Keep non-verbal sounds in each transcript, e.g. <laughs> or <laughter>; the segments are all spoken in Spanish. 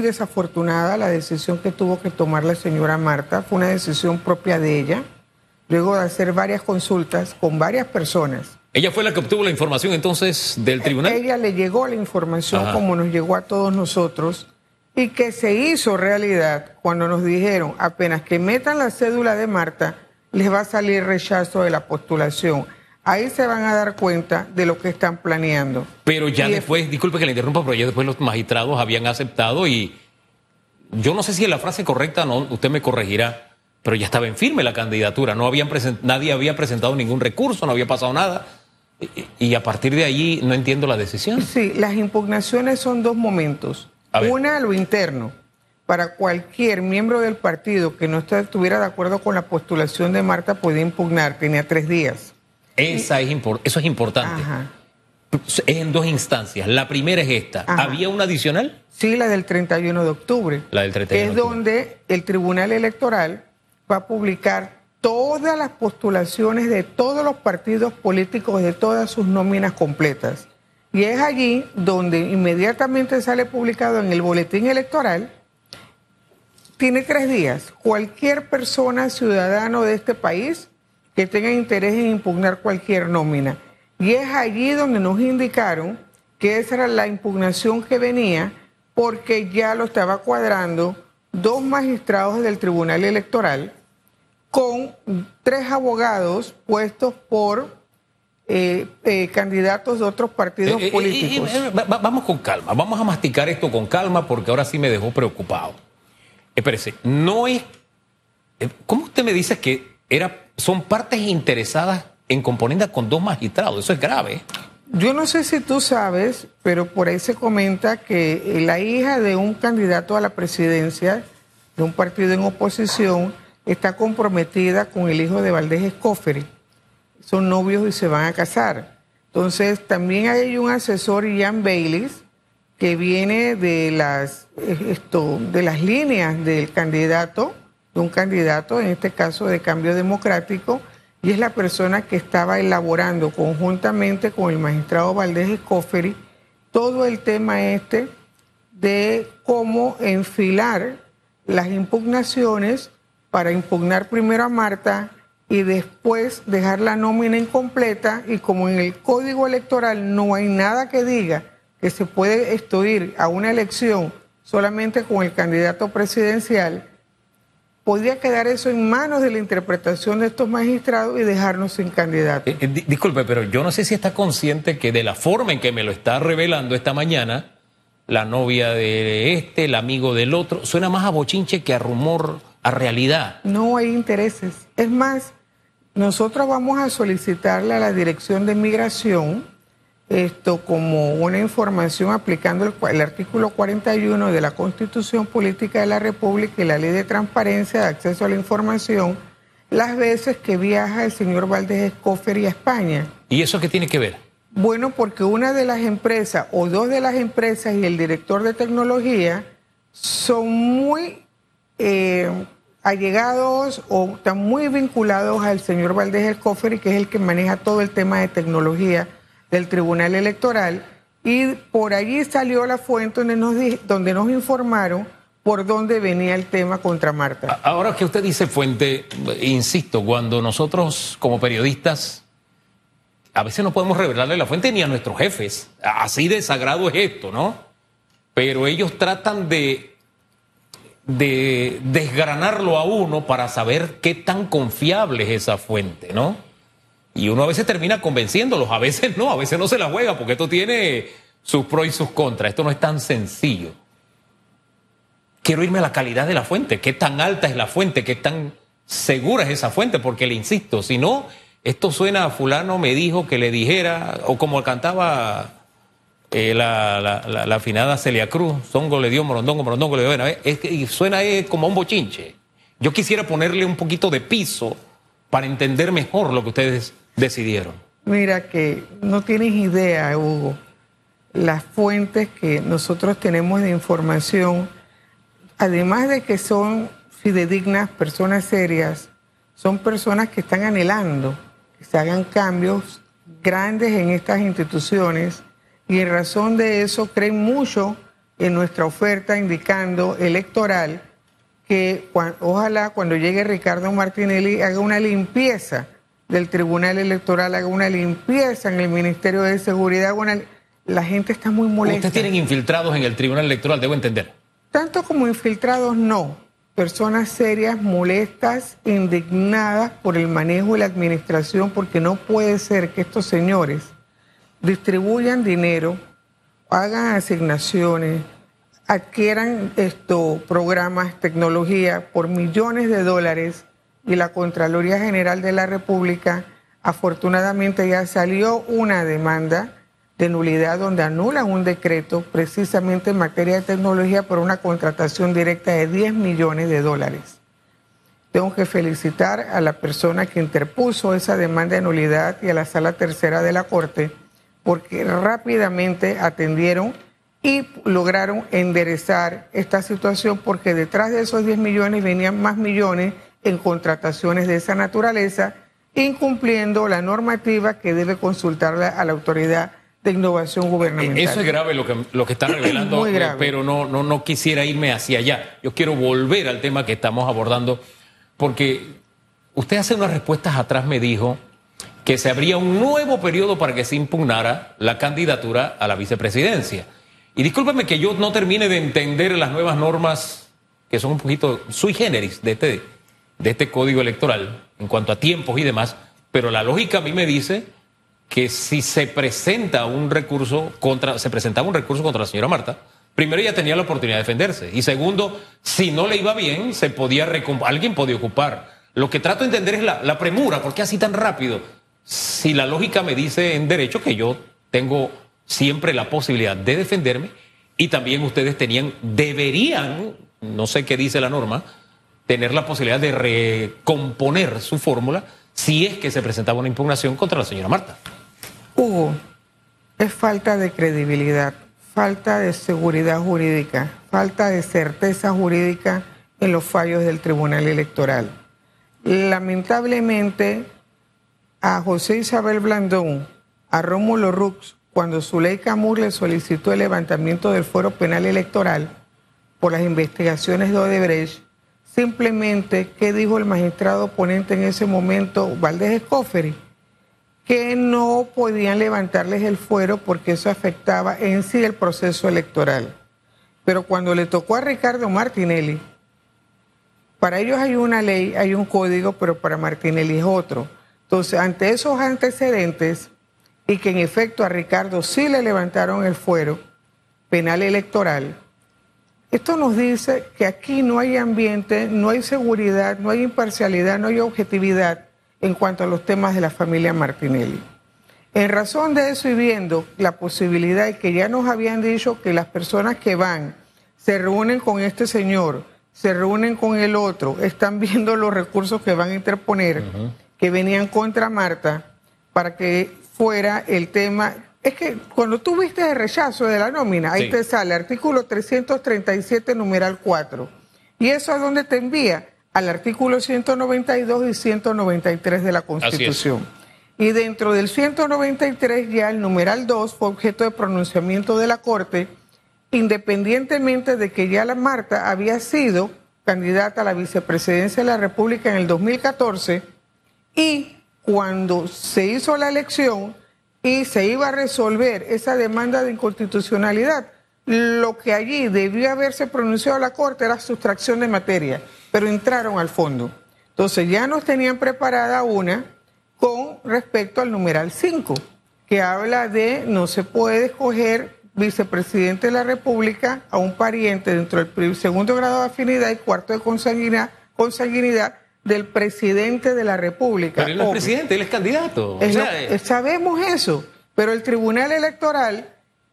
muy desafortunada la decisión que tuvo que tomar la señora Marta. Fue una decisión propia de ella, luego de hacer varias consultas con varias personas. ¿Ella fue la que obtuvo la información entonces del tribunal? Ella le llegó la información como nos llegó a todos nosotros y que se hizo realidad cuando nos dijeron apenas que metan la cédula de Marta, les va a salir rechazo de la postulación. Ahí se van a dar cuenta de lo que están planeando. Pero ya después, disculpe que le interrumpa, pero ya después los magistrados habían aceptado y yo no sé si es la frase correcta, no, usted me corregirá, pero ya estaba en firme la candidatura, no habían nadie había presentado ningún recurso, no había pasado nada. Y, y a partir de allí no entiendo la decisión. Sí, las impugnaciones son dos momentos. Una a lo interno. Para cualquier miembro del partido que no estuviera de acuerdo con la postulación de Marta podía impugnar, tenía tres días. Esa es eso es importante. Es en dos instancias. La primera es esta. ¿Había una adicional? Sí, la del 31 de octubre. La del 31 Es donde el Tribunal Electoral va a publicar todas las postulaciones de todos los partidos políticos, de todas sus nóminas completas. Y es allí donde inmediatamente sale publicado en el boletín electoral. Tiene tres días. Cualquier persona, ciudadano de este país, que tenga interés en impugnar cualquier nómina. Y es allí donde nos indicaron que esa era la impugnación que venía porque ya lo estaba cuadrando dos magistrados del Tribunal Electoral con tres abogados puestos por eh, eh, candidatos de otros partidos eh, políticos. vamos con calma, vamos a masticar esto con calma porque ahora sí me dejó preocupado. Espérese, no es... ¿Cómo usted me dice que era, son partes interesadas en componenda con dos magistrados? Eso es grave. Yo no sé si tú sabes, pero por ahí se comenta que la hija de un candidato a la presidencia de un partido en oposición está comprometida con el hijo de Valdés Escoferi son novios y se van a casar. Entonces, también hay un asesor, Ian Baylis, que viene de las, esto, de las líneas del candidato, de un candidato, en este caso de cambio democrático, y es la persona que estaba elaborando conjuntamente con el magistrado Valdés Escoferi todo el tema este de cómo enfilar las impugnaciones para impugnar primero a Marta y después dejar la nómina incompleta y como en el código electoral no hay nada que diga que se puede estudiar a una elección solamente con el candidato presidencial, podría quedar eso en manos de la interpretación de estos magistrados y dejarnos sin candidato. Eh, eh, disculpe, pero yo no sé si está consciente que de la forma en que me lo está revelando esta mañana, la novia de este, el amigo del otro, suena más a bochinche que a rumor, a realidad. No hay intereses. Es más, nosotros vamos a solicitarle a la Dirección de Migración esto como una información aplicando el, artículo 41 de la Constitución Política de la República y la Ley de Transparencia de Acceso a la Información las veces que viaja el señor Valdés Escofer a España. ¿Y eso qué tiene que ver? Bueno, porque una de las empresas o dos de las empresas y el director de tecnología son muy... Eh, allegados o están muy vinculados al señor Valdés y que es el que maneja todo el tema de tecnología del Tribunal Electoral. Y por allí salió la fuente donde nos, donde nos informaron por dónde venía el tema contra Marta. Ahora que usted dice fuente, insisto, cuando nosotros como periodistas a veces no podemos revelarle la fuente ni a nuestros jefes, así de sagrado es esto, ¿no? Pero ellos tratan de de desgranarlo a uno para saber qué tan confiable es esa fuente, ¿no? Y uno a veces termina convenciéndolos, a veces no, a veces no se la juega, porque esto tiene sus pros y sus contras, esto no es tan sencillo. Quiero irme a la calidad de la fuente, qué tan alta es la fuente, qué tan segura es esa fuente, porque le insisto, si no, esto suena a fulano me dijo que le dijera, o como cantaba eh, la, afinada Celia Cruz, Zongo le dio morondongo, morondongo le dio, bueno, es que, suena como un bochinche. Yo quisiera ponerle un poquito de piso para entender mejor lo que ustedes decidieron. Mira que no tienes idea, Hugo, las fuentes que nosotros tenemos de información, además de que son fidedignas, personas serias, son personas que están anhelando que se hagan cambios grandes en estas instituciones y en razón de eso creen mucho en nuestra oferta indicando electoral que ojalá cuando llegue Ricardo Martinelli haga una limpieza del Tribunal Electoral, haga una limpieza en el Ministerio de Seguridad. la gente está muy molesta. ¿Ustedes tienen infiltrados en el Tribunal Electoral? Debo entender. Tanto como infiltrados, no. Personas serias, molestas, indignadas por el manejo y la administración, porque no puede ser que estos señores distribuyan dinero, hagan asignaciones, adquieran estos programas, tecnología por millones de dólares y la Contraloría General de la República afortunadamente ya salió una demanda de nulidad donde anula un decreto precisamente en materia de tecnología por una contratación directa de 10 millones de dólares. Tengo que felicitar a la persona que interpuso esa demanda de nulidad y a la sala tercera de la Corte porque rápidamente atendieron y lograron enderezar esta situación porque detrás de esos 10 millones venían más millones en contrataciones de esa naturaleza, incumpliendo la normativa que debe consultarla a la autoridad de innovación gubernamental. Eso es grave lo que, lo que está <clears throat> revelando, pero no, no, no quisiera irme hacia allá. Yo quiero volver al tema que estamos abordando, porque usted hace unas respuestas atrás me dijo que se abría un nuevo periodo para que se impugnara la candidatura a la vicepresidencia. Y discúlpeme que yo no termine de entender las nuevas normas que son un poquito sui generis de este, de este código electoral en cuanto a tiempos y demás, pero la lógica a mí me dice que si se presenta un recurso contra, se presentaba un recurso contra la señora Marta, primero ella tenía la oportunidad de defenderse y segundo, si no le iba bien, se podía alguien podía ocupar. Lo que trato de entender es la, premura, ¿por qué así tan rápido? Si la lógica me dice en derecho que yo tengo siempre la posibilidad de defenderme y también ustedes tenían, deberían, no sé qué dice la norma, tener la posibilidad de recomponer su fórmula si es que se presentaba una impugnación contra la señora Marta. Hugo, es falta de credibilidad, falta de seguridad jurídica, falta de certeza jurídica en los fallos del Tribunal Electoral. Lamentablemente, a José Isabel Blandón, a Rómulo Rux, cuando Zuley Camur le solicitó el levantamiento del fuero penal electoral por las investigaciones de Odebrecht, simplemente, ¿qué dijo el magistrado oponente en ese momento, Valdés Escoferi? que no podían levantarles el fuero porque eso afectaba en sí el proceso electoral. Pero cuando le tocó a Ricardo Martinelli, para ellos hay una ley, hay un código, pero para Martinelli es otro. Entonces, ante esos antecedentes, y que en efecto a Ricardo sí le levantaron el fuero penal electoral, esto nos dice que aquí no hay ambiente, no hay seguridad, no hay imparcialidad, no hay objetividad en cuanto a los temas de la familia Martinelli. En razón de eso y viendo la posibilidad de que ya nos habían dicho que las personas que van se reúnen con este señor, se reúnen con el otro, están viendo los recursos que van a interponer, que venían contra Marta, para que fuera el tema. Es que cuando tú viste el rechazo de la nómina, ahí te sale artículo 337, numeral 4. ¿Y eso a dónde te envía? al artículo 192 y 193 de la Constitución. Y dentro del 193 ya el numeral 2 fue objeto de pronunciamiento de la Corte, independientemente de que ya la Marta había sido candidata a la vicepresidencia de la República en el 2014 y cuando se hizo la elección y se iba a resolver esa demanda de inconstitucionalidad, lo que allí debió haberse pronunciado la Corte era sustracción de materia pero entraron al fondo. Entonces ya nos tenían preparada una con respecto al numeral 5, que habla de no se puede escoger vicepresidente de la República a un pariente dentro del segundo grado de afinidad y cuarto de consanguinidad, consanguinidad del presidente de la República. Pero él no es presidente, él es candidato. Eh, sabemos eso, pero el Tribunal Electoral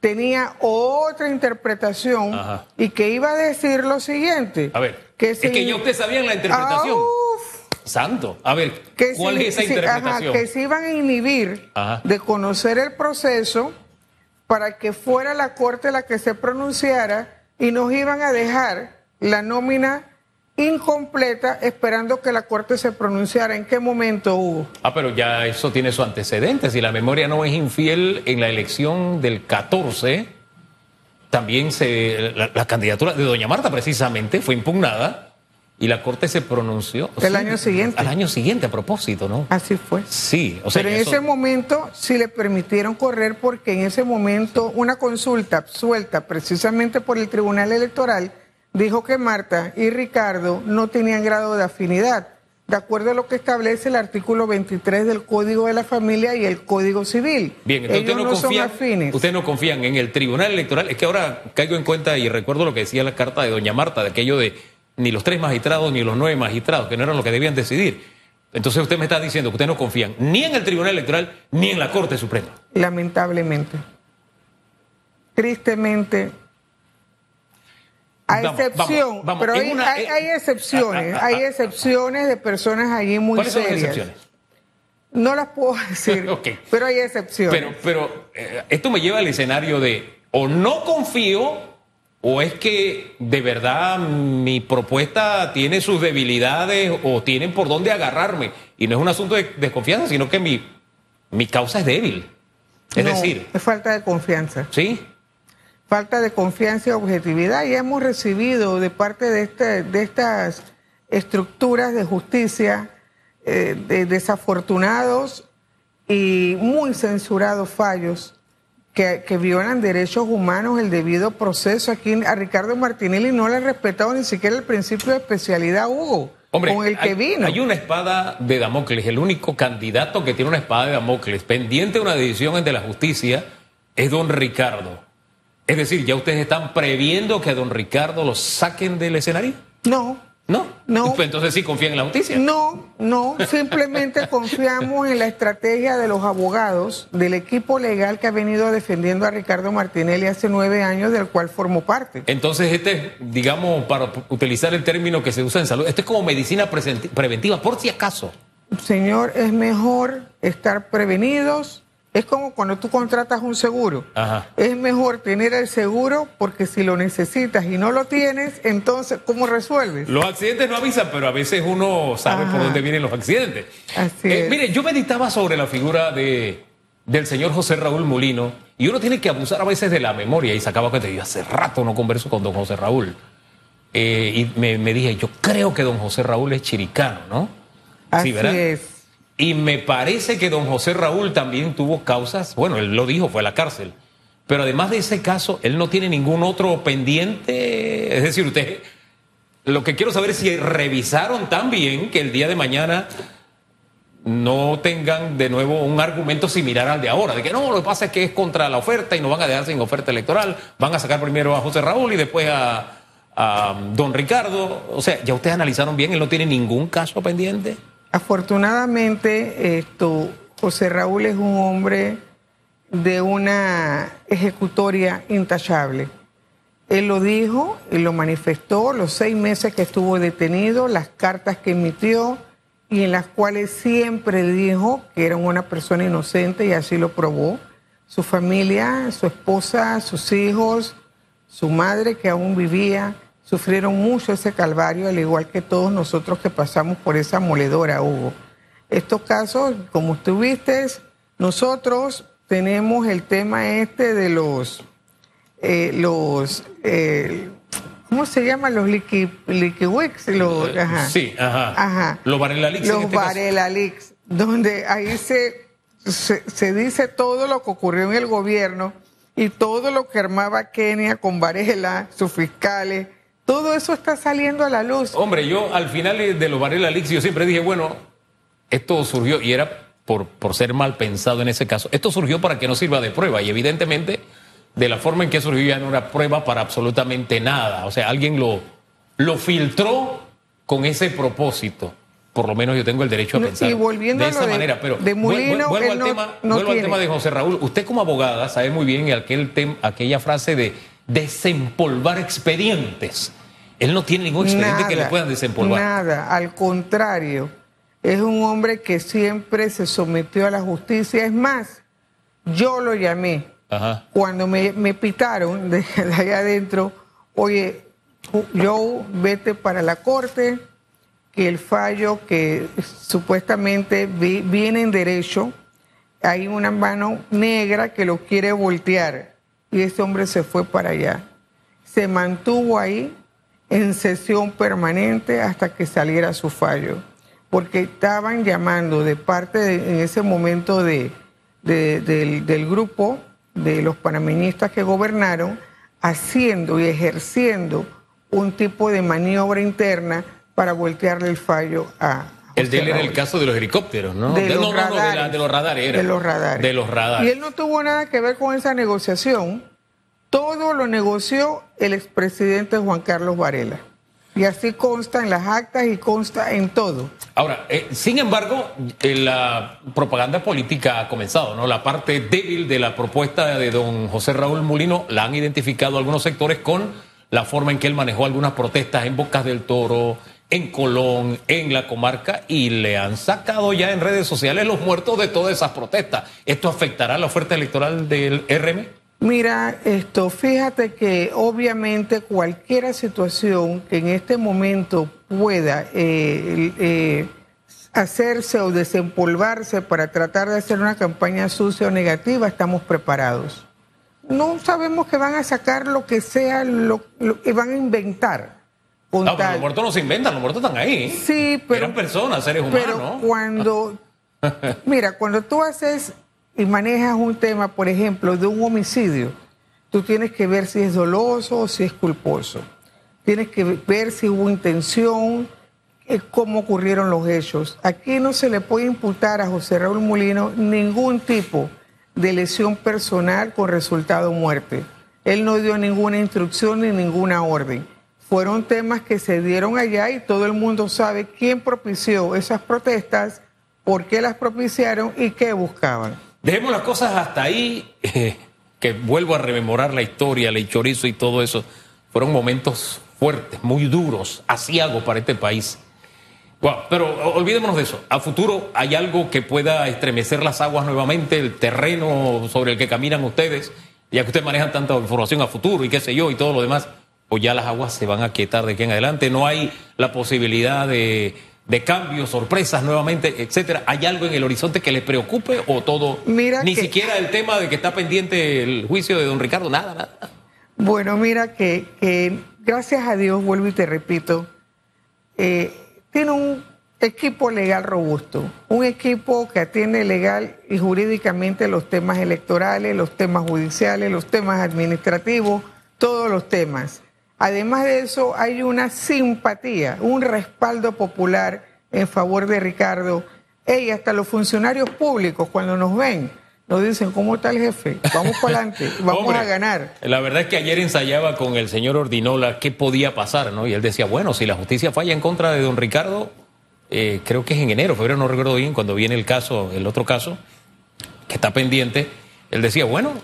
tenía otra interpretación y que iba a decir lo siguiente. A ver, que es que ya ustedes sabían la interpretación. Santo. A ver, ¿cuál es esa interpretación? que se iban a inhibir de conocer el proceso para que fuera la Corte la que se pronunciara y nos iban a dejar la nómina incompleta esperando que la Corte se pronunciara. ¿En qué momento hubo? Ah, pero ya eso tiene su antecedente. Si la memoria no es infiel en la elección del 14, también se, la, candidatura de doña Marta precisamente fue impugnada y la Corte se pronunció. El año siguiente. Al año siguiente, a propósito, ¿no? Así fue. Sí, o sea. Pero en ese momento sí le permitieron correr porque en ese momento una consulta suelta precisamente por el Tribunal Electoral dijo que Marta y Ricardo no tenían grado de afinidad de acuerdo a lo que establece el artículo 23 del Código de la Familia y el Código Civil. Bien, entonces no, confían, ustedes no confían en el Tribunal Electoral. Es que ahora caigo en cuenta y recuerdo lo que decía la carta de doña Marta, de aquello de ni los tres magistrados ni los nueve magistrados, que no eran lo que debían decidir. Entonces usted me está diciendo que ustedes no confían ni en el Tribunal Electoral ni en la Corte Suprema. Lamentablemente. Tristemente, a excepción, pero hay, eh, excepciones, hay excepciones de personas allí muy ¿Cuáles serias. Son las excepciones? No las puedo <laughs> decir, pero hay excepciones. Pero, pero eh, esto me lleva al escenario de o no confío o es que de verdad mi propuesta tiene sus debilidades o tienen por dónde agarrarme. Y no es un asunto de desconfianza, sino que mi, mi causa es débil. Es decir... Es falta de confianza. Sí falta de confianza y objetividad y hemos recibido de parte de, este, de estas estructuras de justicia eh, de desafortunados y muy censurados fallos que, violan derechos humanos, el debido proceso. Aquí a Ricardo Martinelli no le ha respetado ni siquiera el principio de especialidad, Hugo. con el que vino. Hay una espada de Damocles, el único candidato que tiene una espada de Damocles pendiente de una decisión ante la justicia es don Ricardo. Es decir, ¿ya ustedes están previendo que a don Ricardo lo saquen del escenario? No. ¿No? No. <laughs> Pues entonces sí confían en la justicia. No, no. Simplemente <laughs> confiamos en la estrategia de los abogados, del equipo legal que ha venido defendiendo a Ricardo Martinelli hace nueve años, del cual formó parte. Entonces, este, digamos, para utilizar el término que se usa en salud, esto es como medicina preventiva, por si acaso. Señor, es mejor estar prevenidos es como cuando tú contratas un seguro. Es mejor tener el seguro porque si lo necesitas y no lo tienes, entonces, ¿cómo resuelves? Los accidentes no avisan, pero a veces uno sabe por dónde vienen los accidentes. Así eh, Mire, yo meditaba sobre la figura de, del señor José Raúl Molino y uno tiene que abusar a veces de la memoria y sacaba que yo hace rato no converso con don José Raúl. Eh, y me, dije, yo creo que don José Raúl es chiricano, ¿no? Así es. Y me parece que don José Raúl también tuvo causas, bueno, él lo dijo, fue a la cárcel. Pero además de ese caso, él no tiene ningún otro pendiente. Es decir, usted, lo que quiero saber es si revisaron también que el día de mañana no tengan de nuevo un argumento similar al de ahora, de que no, lo que pasa es que es contra la oferta y no van a dejar sin oferta electoral, van a sacar primero a José Raúl y después a, a don Ricardo. O sea, ya ustedes analizaron bien, él no tiene ningún caso pendiente. Afortunadamente, José Raúl es un hombre de una ejecutoria intachable. Él lo dijo y lo manifestó los seis meses que estuvo detenido, las cartas que emitió y en las cuales siempre dijo que era una persona inocente y así lo probó. Su familia, su esposa, sus hijos, su madre que aún vivía, sufrieron mucho ese calvario, al igual que todos nosotros que pasamos por esa moledora, Hugo. Estos casos, como estuviste, nosotros tenemos el tema este de los, eh, los eh, ¿cómo se llaman? Los liquiwix. Los, eh, Sí, ajá. Los Varela Los este Varela donde ahí se, se, se dice todo lo que ocurrió en el gobierno y todo lo que armaba Kenia con Varela, sus fiscales todo eso está saliendo a la luz. Hombre, yo al final de los Varela Leaks, yo siempre dije, bueno, esto surgió, y era por, por ser mal pensado en ese caso, esto surgió para que no sirva de prueba, y evidentemente, de la forma en que surgió ya no era prueba para absolutamente nada. O sea, alguien lo, lo filtró con ese propósito. Por lo menos yo tengo el derecho a pensar de esa manera. Pero de vuelvo, al, tema, vuelvo al tema de José Raúl. Usted como abogada sabe muy bien aquel aquella frase de desempolvar expedientes. Él no tiene ningún expediente que le puedan desempolvar. Nada, al contrario. Es un hombre que siempre se sometió a la justicia. Es más, yo lo llamé. Cuando me, pitaron de, allá adentro, oye, yo vete para la corte, que el fallo que supuestamente viene en derecho, hay una mano negra que lo quiere voltear y ese hombre se fue para allá. Se mantuvo ahí en sesión permanente hasta que saliera su fallo, porque estaban llamando de parte de, en ese momento de, del, del grupo de los panameñistas que gobernaron, haciendo y ejerciendo un tipo de maniobra interna para voltearle el fallo a, el de él era el caso de los helicópteros, ¿no? De, los, no, radares, no, de, de, los radares. Era. De los radares. De los radares. Y él no tuvo nada que ver con esa negociación. Todo lo negoció el expresidente Juan Carlos Varela. Y así consta en las actas y consta en todo. Ahora, eh, sin embargo, eh, la propaganda política ha comenzado, ¿no? La parte débil de la propuesta de don José Raúl Mulino la han identificado algunos sectores con la forma en que él manejó algunas protestas en Bocas del Toro, en Colón, en la comarca, y le han sacado ya en redes sociales los muertos de todas esas protestas. ¿Esto afectará la oferta electoral del RM? Mira, esto, fíjate que obviamente cualquier situación que en este momento pueda eh, eh, hacerse o desempolvarse para tratar de hacer una campaña sucia o negativa, estamos preparados. No sabemos que van a sacar lo que sea, lo, lo que van a inventar. No, pero los muertos no se inventan, los muertos están ahí. Sí, pero. Eran personas, seres humanos. Pero cuando. <laughs> mira, cuando tú haces y manejas un tema, por ejemplo, de un homicidio, tú tienes que ver si es doloso o si es culposo. Tienes que ver si hubo intención, cómo ocurrieron los hechos. Aquí no se le puede imputar a José Raúl Molino ningún tipo de lesión personal con resultado muerte. Él no dio ninguna instrucción ni ninguna orden fueron temas que se dieron allá y todo el mundo sabe quién propició esas protestas, por qué las propiciaron y qué buscaban. Dejemos las cosas hasta ahí, <laughs> que vuelvo a rememorar la historia, el chorizo y todo eso. Fueron momentos fuertes, muy duros, hago para este país. Pero olvidémonos de eso. A futuro hay algo que pueda estremecer las aguas nuevamente, el terreno sobre el que caminan ustedes, ya que ustedes manejan tanta información a futuro y qué sé yo y todo lo demás o ya las aguas se van a quietar de aquí en adelante. No hay la posibilidad de, de cambios, sorpresas nuevamente, etcétera. ¿Hay algo en el horizonte que les preocupe o todo? Mira Ni que, siquiera el tema de que está pendiente el juicio de don Ricardo, nada, nada. Bueno, mira que, que gracias a Dios, vuelvo y te repito, eh, tiene un equipo legal robusto, un equipo que atiende legal y jurídicamente los temas electorales, los temas judiciales, los temas administrativos, todos los temas. Además de eso, hay una simpatía, un respaldo popular en favor de Ricardo. Y hasta los funcionarios públicos, cuando nos ven, nos dicen, ¿cómo está el jefe? Vamos para adelante, <laughs> vamos Hombre, a ganar. La verdad es que ayer ensayaba con el señor Ordinola qué podía pasar, ¿no? Y él decía, bueno, si la justicia falla en contra de don Ricardo, eh, creo que es en enero, febrero, no recuerdo bien, cuando viene el caso, el otro caso, que está pendiente, él decía, bueno,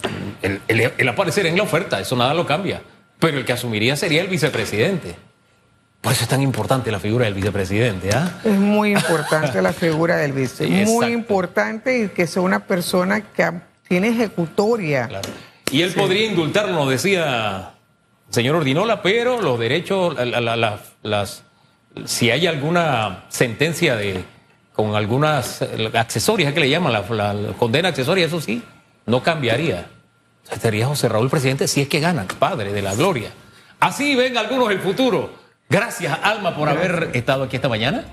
el, el, el aparecer en la oferta, eso nada lo cambia pero el que asumiría sería el vicepresidente. Por eso es tan importante la figura del vicepresidente. ¿ah? Es muy importante la figura del vice. Sí, muy exacto. importante y que sea una persona que tiene ejecutoria. Claro. Y él sí. podría indultarlo, nos decía el señor Ordinola, pero los derechos, la, la, la, las, si hay alguna sentencia de con algunas accesorias, que le llaman la, condena accesoria, eso sí, no cambiaría. Sería José Raúl presidente si es que gana, padre de la gloria. Así ven algunos el futuro. Gracias, Alma, por haber estado aquí esta mañana.